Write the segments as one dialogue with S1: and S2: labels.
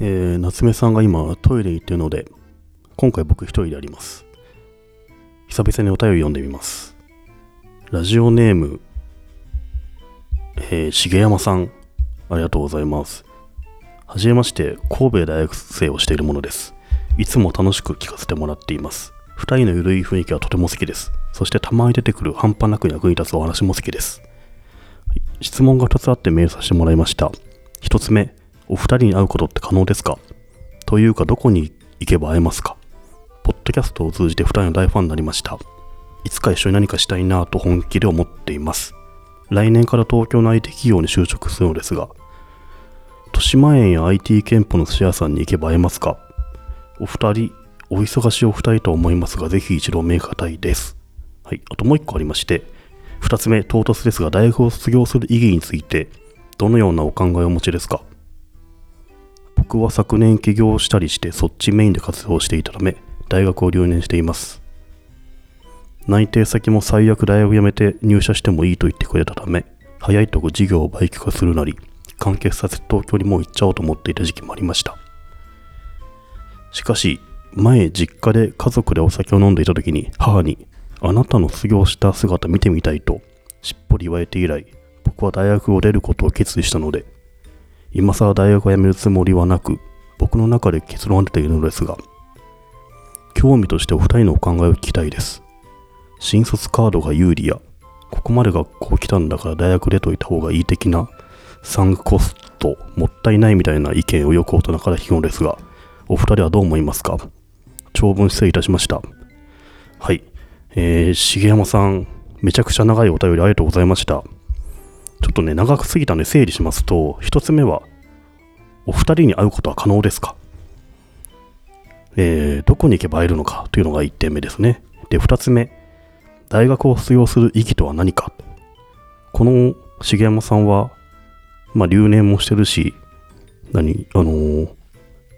S1: えー、夏目さんが今トイレに行ってるので、今回僕一人でやります。久々にお便り読んでみます。ラジオネーム、えー、重山さん、ありがとうございます。はじめまして、神戸大学生をしているものです。いつも楽しく聞かせてもらっています。二人のゆるい雰囲気はとても好きです。そしてたまに出てくる半端なく役に立つお話も好きです。質問が2つあってメールさせてもらいました。1つ目、お二人に会うことって可能ですか？というか、どこに行けば会えますか？ポッドキャストを通じて2人の大ファンになりました。いつか一緒に何かしたいなぁと本気で思っています。来年から東京の IT 企業に就職するのですが、豊島園や IT 憲法の寿司屋さんに行けば会えますか？お二人、お忙しいお二人と思いますが、ぜひ一度お目がたいです。はい、あともう一個ありまして、二つ目、唐突ですが、大学を卒業する意義について、どのようなお考えをお持ちですか？僕は昨年起業したりして、そっちメインで活動していたため、大学を留年しています。内定先も最悪大学辞めて入社してもいいと言ってくれたため、早いとこ事業を売却化するなり、完結させ東京にもう行っちゃおうと思っていた時期もありました。しかし、前実家で家族でお酒を飲んでいた時に母に、あなたの卒業した姿見てみたいとしっぽり言われて以来、僕は大学を出ることを決意したので、今更大学を辞めるつもりはなく、僕の中で結論が出ているのですが、興味としてお二人のお考えを聞きたいです。新卒カードが有利や、ここまで学校来たんだから大学出といた方がいい的な、サンクコストもったいないみたいな意見をよく大人から聞くのですが、お二人はどう思いますか？長文失礼いたしました。はい。えー、重山さん、めちゃくちゃ長いお便りありがとうございました。ちょっとね、長くすぎたんで整理しますと、一つ目は、お二人に会うことは可能ですか？えー、どこに行けば会えるのか？というのが一点目ですね。で、二つ目、大学を卒業する意義とは何か？この重山さんは、まあ、留年もしてるし、何、あのー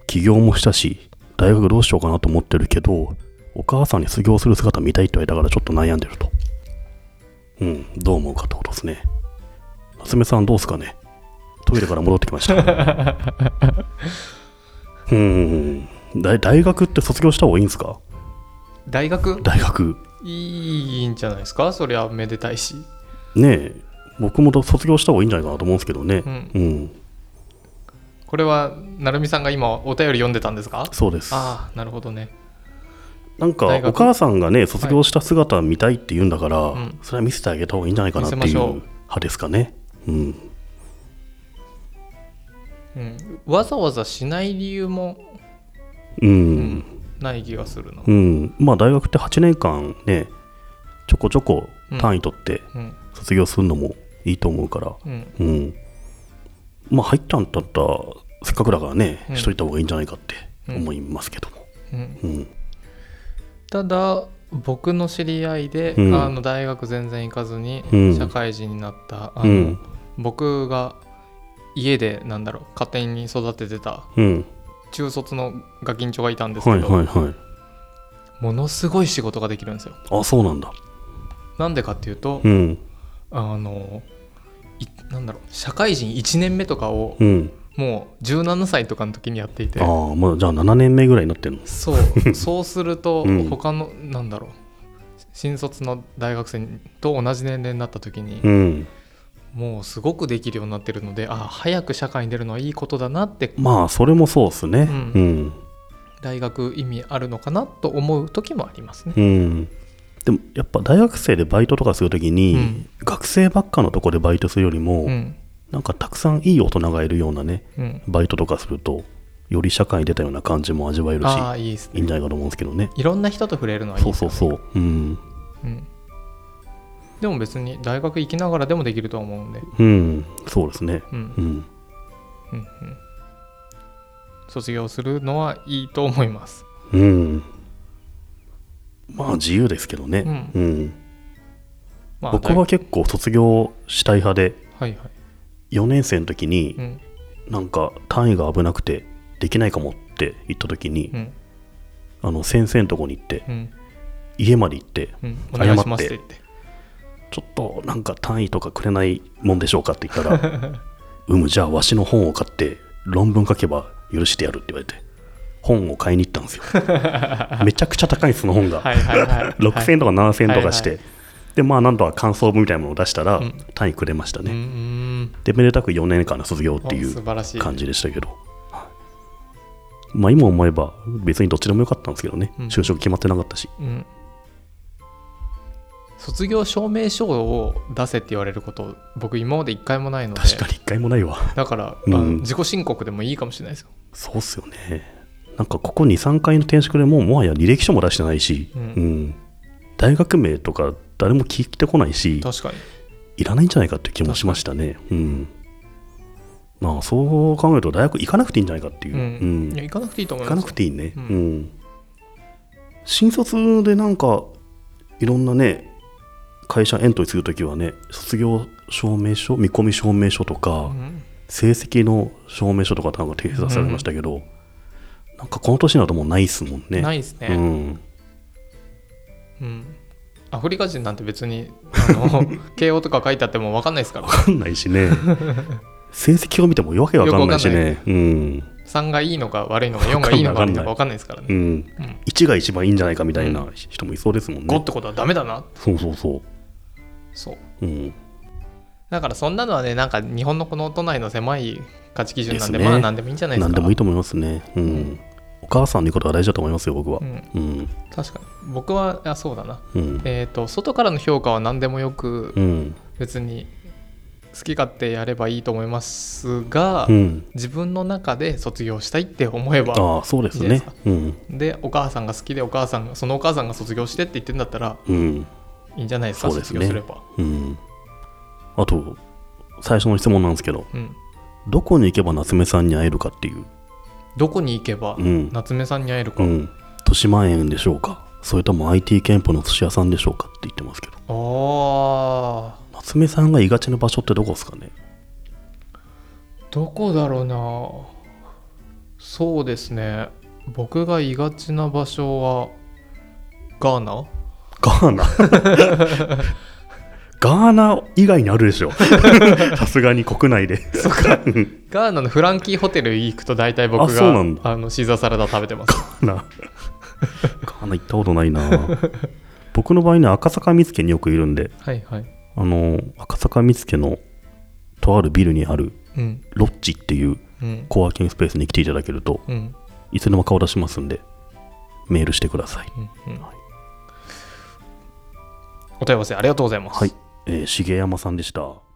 S1: 起業もしたし、大学どうしようかなと思ってるけど、お母さんに卒業する姿見たいって言われたからちょっと悩んでると。うん、どう思うかってことですね。夏目さんどうすかね？トイレから戻ってきました。うん大、大学って卒業した方がいいんですか？
S2: 大学？
S1: 大学。
S2: いいんじゃないですか？そりゃめでたいし。
S1: ねえ、僕も卒業した方がいいんじゃないかなと思うんですけどね。
S2: うん、
S1: うん、
S2: これは成美さんが今お便り読んでたんですか？
S1: そうです。
S2: ああなるほどね。
S1: なんかお母さんがね卒業した姿見たいって言うんだから、
S2: うん
S1: それは見せてあげた方がいいんじゃないかなってい
S2: う
S1: 派ですかね。うん、
S2: うん、わざわざしない理由も
S1: うん、
S2: ない気がするな。
S1: うん、まあ大学って8年間ねちょこちょこ単位取って
S2: うん。
S1: 卒業するのもいいと思うから、
S2: うん。
S1: うん、まあ入ったんだったらせっかくだからね、
S2: うん。
S1: しといた方がいいんじゃないかって思いますけども。
S2: うん、
S1: うん、
S2: ただ僕の知り合いで、
S1: うん。
S2: あの大学全然行かずに
S1: うん。
S2: 社会人になった、あの
S1: うん、
S2: 僕が家でなんだろう家庭に育ててた
S1: うん、
S2: 中卒のガキンチョがいたんです
S1: はい
S2: けど、
S1: はいはい。
S2: ものすごい仕事ができるんですよ。
S1: あ、そうなんだ。
S2: なんでかっていうと、
S1: うん、
S2: あのいなんだろう社会人1年目とかを
S1: うん。
S2: もう17歳とかの時にやっていて
S1: ああ、まあじゃあ7年目ぐらいになってるの。
S2: そう そうすると
S1: うん
S2: 他の、なんだろう新卒の大学生と同じ年齢になった時に、
S1: うん。
S2: もうすごくできるようになってるのであ早く社会に出るのはいいことだなって
S1: まあそれもそうですね。
S2: うん
S1: うん。
S2: 大学意味あるのかなと思う時もありますね。
S1: うん。でもやっぱ大学生でバイトとかするときに、
S2: うん
S1: 学生ばっかのとこでバイトするよりも、
S2: うん
S1: なんかたくさんいい大人がいるようなね、
S2: うん、
S1: バイトとかすると、より社会に出たような感じも味わえるし、
S2: ああいいね。
S1: いいんじゃないかと思うんですけどね。
S2: いろんな人と触れるのはいい
S1: そう
S2: ですよね
S1: そうそう。うん。
S2: うん、でも別に大学行きながらでもできると思うんで、
S1: うん。そうですね。
S2: うん
S1: うん。
S2: うんうん、卒業するのはいいと思います。
S1: うん。まあ自由ですけどね。
S2: うん
S1: うん。
S2: まあ、
S1: 僕は結構卒業したい派で、
S2: 大はいはい。
S1: 4年生の時に
S2: う、ん
S1: なんか単位が危なくてできないかもって言った時に、
S2: うん
S1: あの先生のとこに行って
S2: うん
S1: 家まで行って
S2: うん、って。
S1: ちょっとなんか単位とかくれないもんでしょうかって言ったら うむじゃあわしの本を買って論文書けば許してやるって言われて本を買いに行ったんですよ。めちゃくちゃ高いその本が、
S2: はいはいはい。
S1: 6000円とか7000円とかして、
S2: はい
S1: でまあなんとか感想文みたいなものを出したら、
S2: うん。
S1: 単位くれましたね、でめでたく4年間の卒業ってい
S2: お
S1: う
S2: 素晴らしい。
S1: 感じでしたけど、はい。まあ今思えば別にどっちでもよかったんですけどね、
S2: うん。
S1: 就職決まってなかったし。
S2: うん卒業証明書を出せって言われること僕今まで一回もないので。
S1: 確かに一回もないわ。
S2: だから、
S1: うん。
S2: 自己申告でもいいかもしれないですよ、
S1: そうっすよね。なんかここ23回の転職でもうもはや履歴書も出してないし、
S2: うん。
S1: うん。大学名とか誰も聞いてこないし
S2: 確かに。
S1: いらないんじゃないかっていう気もしましたね。うん。まあそう考えると大学行かなくていいんじゃないかっていう、
S2: うん。
S1: うん。
S2: いや行かなくていいと思い
S1: 行か
S2: ますよ。
S1: なくていいね。
S2: う
S1: うんん。新卒でなんか、いろんなね、会社エントリーするときはね、卒業証明書、見込み証明書とか、
S2: うん
S1: 成績の証明書とかなんか提出されましたけど、なんかこの年になるともうないっすもんね。
S2: ないですね、
S1: うん。
S2: うんアフリカ人なんて別にあの 慶応とか書いてあっても分かんないですから
S1: わかんないしね。成績を見てもわけわかんないしね。うん。
S2: 3がいいのか悪いのか4がいいのか悪いのか分かんないですからね、
S1: うん。
S2: うん、
S1: 1が一番いいんじゃないかみたいな人もいそうですもん
S2: 5
S1: ね
S2: っ。てことはダメだな
S1: そうそうそ
S2: そう
S1: う。うん。
S2: だからそんなのはねなんか日本のこの都内の狭い価値基準なんで
S1: ね
S2: まあ何でもいいんじゃないですか
S1: 何でもいいと思いますね。うん。
S2: うん
S1: お母さんの言うことが大事だと思いますよ、僕は
S2: う。ん、
S1: うん。
S2: 確かに僕はあそうだな
S1: うん。
S2: えっ、と外からの評価は何でもよく
S1: うん。
S2: 別に好き勝手やればいいと思いますが、
S1: うん。
S2: 自分の中で卒業したいって思えば
S1: ああ、そうですね。うん。
S2: でお母さんが好きでお母さんがそのお母さんが卒業してって言ってんだったら
S1: うん。
S2: いいんじゃないですか
S1: そうですね
S2: すれば
S1: うん。あと、最初の質問なんですけど、
S2: うん
S1: どこに行けば夏目さんに会えるかっていう。
S2: どこに行けば
S1: うん。
S2: 夏目さんに会えるか、
S1: うん。豊島園でしょうかそれとも IT 店舗の寿司屋さんでしょうかって言ってますけど。
S2: あー
S1: 夏目さんがいがちな場所ってどこですかね
S2: どこだろうなそうですね僕がいがちな場所はガーナ
S1: ガーナ。ガーナ以外にあるでしょ。さすがに国内で。そっか。うん。
S2: ガーナのフランキーホテル行くと大体僕があのシーザーサラダ食べてます。
S1: ガーナ。ガーナ行ったことないな。僕の場合ね、赤坂見附によくいるんで、
S2: はいはい。
S1: あの、赤坂見附のとあるビルにある
S2: うん。
S1: ロッジっていう
S2: うん。
S1: コワーキングスペースに来ていただけると
S2: うん。
S1: いつでも顔出しますんでメールしてください。
S2: うんうん。
S1: はい
S2: お問い合わせありがとうございます、
S1: はい、えー、重山さんでした。